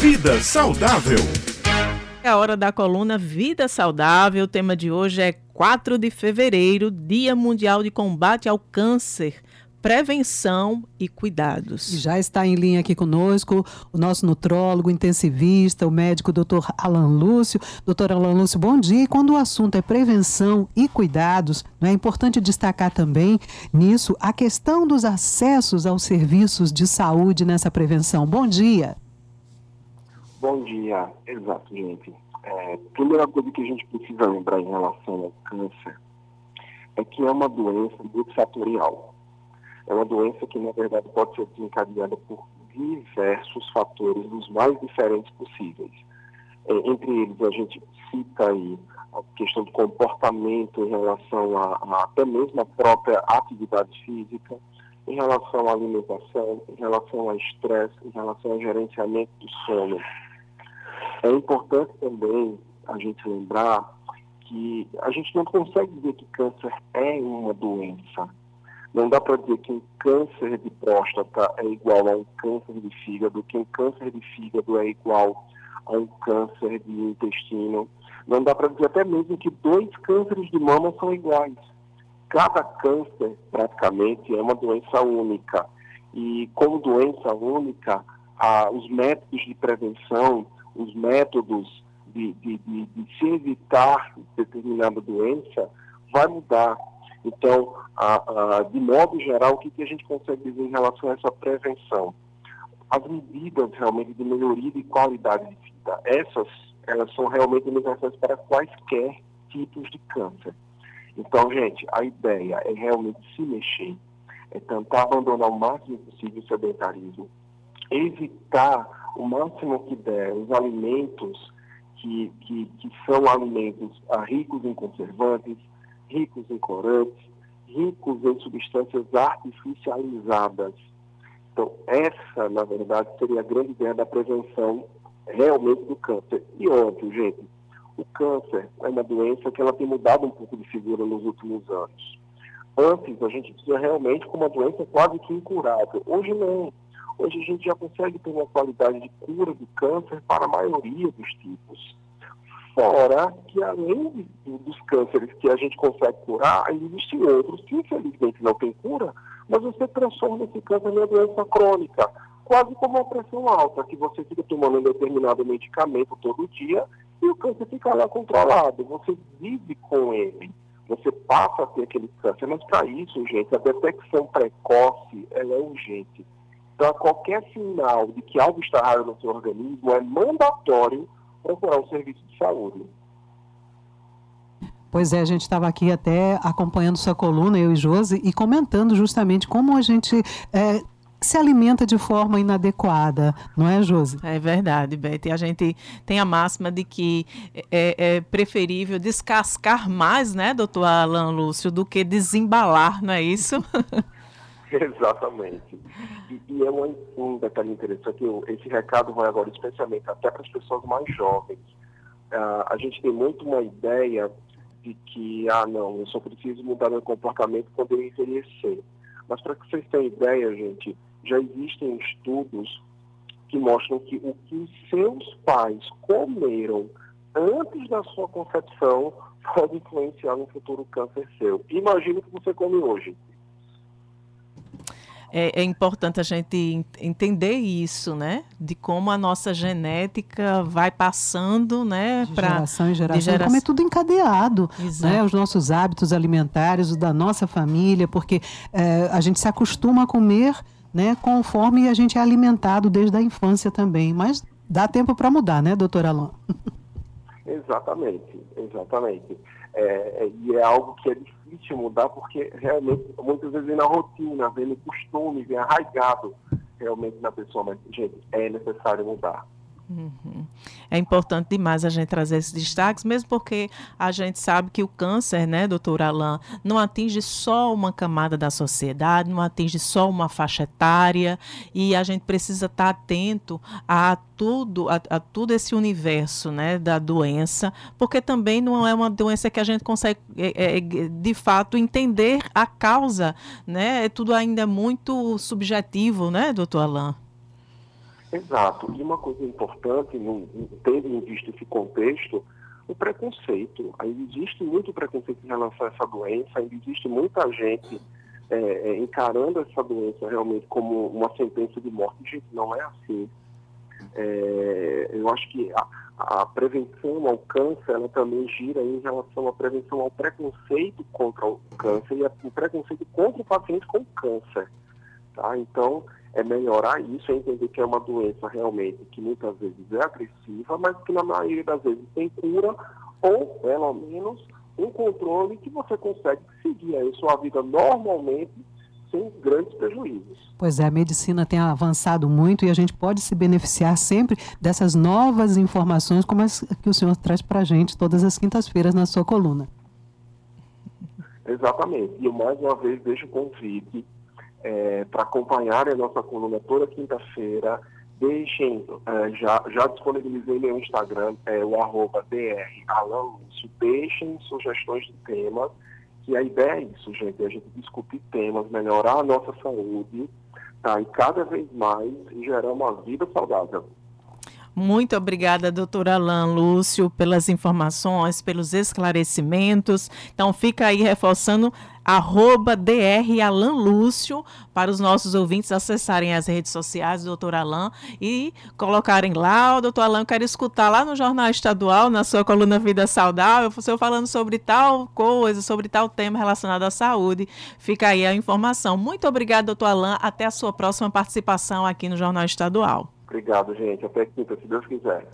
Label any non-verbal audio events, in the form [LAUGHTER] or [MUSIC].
Vida Saudável. É a hora da coluna Vida Saudável. O tema de hoje é 4 de fevereiro, Dia Mundial de Combate ao Câncer prevenção e cuidados. E já está em linha aqui conosco o nosso nutrólogo, intensivista, o médico Dr. Alan Lúcio. Doutor Alan Lúcio, bom dia. E quando o assunto é prevenção e cuidados, não é importante destacar também nisso a questão dos acessos aos serviços de saúde nessa prevenção. Bom dia. Bom dia, exato, gente. É, primeira coisa que a gente precisa lembrar em relação ao câncer é que é uma doença multifatorial é uma doença que, na verdade, pode ser desencadeada por diversos fatores, os mais diferentes possíveis. É, entre eles, a gente cita aí a questão do comportamento em relação a, a até mesmo a própria atividade física, em relação à alimentação, em relação ao estresse, em relação ao gerenciamento do sono. É importante também a gente lembrar que a gente não consegue dizer que câncer é uma doença. Não dá para dizer que um câncer de próstata é igual a um câncer de fígado, que um câncer de fígado é igual a um câncer de intestino. Não dá para dizer até mesmo que dois cânceres de mama são iguais. Cada câncer, praticamente, é uma doença única. E como doença única, ah, os métodos de prevenção, os métodos de, de, de, de se evitar determinada doença, vai mudar. Então, a, a, de modo geral, o que, que a gente consegue dizer em relação a essa prevenção? As medidas realmente de melhoria de qualidade de vida, essas elas são realmente universais para quaisquer tipos de câncer. Então, gente, a ideia é realmente se mexer, é tentar abandonar o máximo possível o sedentarismo, evitar o máximo que der os alimentos que, que, que são alimentos ricos em conservantes, ricos em corantes, ricos em substâncias artificializadas. Então, essa, na verdade, seria a grande ideia da prevenção realmente do câncer. E óbvio, gente, o câncer é uma doença que ela tem mudado um pouco de figura nos últimos anos. Antes, a gente tinha realmente com uma doença quase que incurável. Hoje não. Hoje a gente já consegue ter uma qualidade de cura do câncer para a maioria dos tipos. Fora que, além dos cânceres que a gente consegue curar, existem outros que, infelizmente, não têm cura, mas você transforma esse câncer numa doença crônica, quase como uma pressão alta, que você fica tomando um determinado medicamento todo dia e o câncer fica lá controlado. Você vive com ele, você passa a ter aquele câncer. Mas, para isso, gente, a detecção precoce ela é urgente. Então, qualquer sinal de que algo está errado no seu organismo é mandatório procurar um serviço de saúde. Pois é, a gente estava aqui até acompanhando sua coluna, eu e Josi, e comentando justamente como a gente é, se alimenta de forma inadequada, não é, Josi? É verdade, Beth. A gente tem a máxima de que é, é, preferível descascar mais, né, doutor Alan Lúcio, do que desembalar, não é isso? [LAUGHS] [LAUGHS] Exatamente. E, e é um, um detalhe interessante, eu, esse recado vai agora especialmente até para as pessoas mais jovens. Uh, a gente tem muito uma ideia de que, ah, não, eu só preciso mudar meu comportamento quando eu envelhecer. Mas para que vocês tenham ideia, gente, já existem estudos que mostram que o que seus pais comeram antes da sua concepção [LAUGHS] pode influenciar no futuro câncer seu. Imagine o que você come hoje é, é, importante a gente entender isso, né? De como a nossa genética vai passando, né? De pra, geração em geração. geração. Como é tudo encadeado, Exato. né? Os nossos hábitos alimentares, os da nossa família, porque é, a gente se acostuma a comer, né? Conforme a gente é alimentado desde a infância também. Mas dá tempo para mudar, né, doutor Alain? [LAUGHS] Exatamente, exatamente. É, é, e é algo que é difícil mudar porque realmente muitas vezes vem na rotina, vem no costume, vem arraigado realmente na pessoa, mas gente, é necessário mudar. Uhum. É importante demais a gente trazer esses destaques, mesmo porque a gente sabe que o câncer, né, doutor Alain, não atinge só uma camada da sociedade, não atinge só uma faixa etária, e a gente precisa estar atento a tudo, a, a tudo esse universo né, da doença, porque também não é uma doença que a gente consegue, é, é, de fato, entender a causa, né? É tudo ainda muito subjetivo, né, doutor Alain? Exato. E uma coisa importante, tendo em vista esse contexto, o preconceito. Ainda existe muito preconceito em relação a essa doença, ainda existe muita gente é, é, encarando essa doença realmente como uma sentença de morte. Gente, não é assim. É, eu acho que a, a, prevenção ao câncer ela também gira em relação à prevenção ao preconceito contra o câncer e o preconceito contra o paciente com câncer. Tá? Então, é melhorar isso, é entender que é uma doença realmente que muitas vezes é agressiva, mas que na maioria das vezes tem cura ou, pelo menos, um controle que você consegue seguir aí sua vida normalmente sem grandes prejuízos. Pois é, a medicina tem avançado muito e a gente pode se beneficiar sempre dessas novas informações como as que o senhor traz para a gente todas as quintas-feiras na sua coluna. Exatamente. E eu mais uma vez deixo o convite é, para acompanhar a nossa coluna toda quinta-feira. Deixem, é, já, já disponibilizei meu Instagram, é o arroba. Deixem sugestões de temas, que a ideia é isso, gente, é a gente discutir temas, melhorar a nossa saúde, tá? E cada vez mais gerar uma vida saudável. Muito obrigada, doutora Alain Lúcio, pelas informações, pelos esclarecimentos. Então, fica aí reforçando arroba DR Alan Lúcio, para os nossos ouvintes acessarem as redes sociais do doutor Alain e colocarem lá, o doutor Alain, eu quero escutar lá no Jornal Estadual, na sua coluna Vida Saudável, o senhor falando sobre tal coisa, sobre tal tema relacionado à saúde. Fica aí a informação. Muito obrigada, doutor Alain. Até a sua próxima participação aqui no Jornal Estadual. Obrigado, gente. Até quinta, se Deus quiser.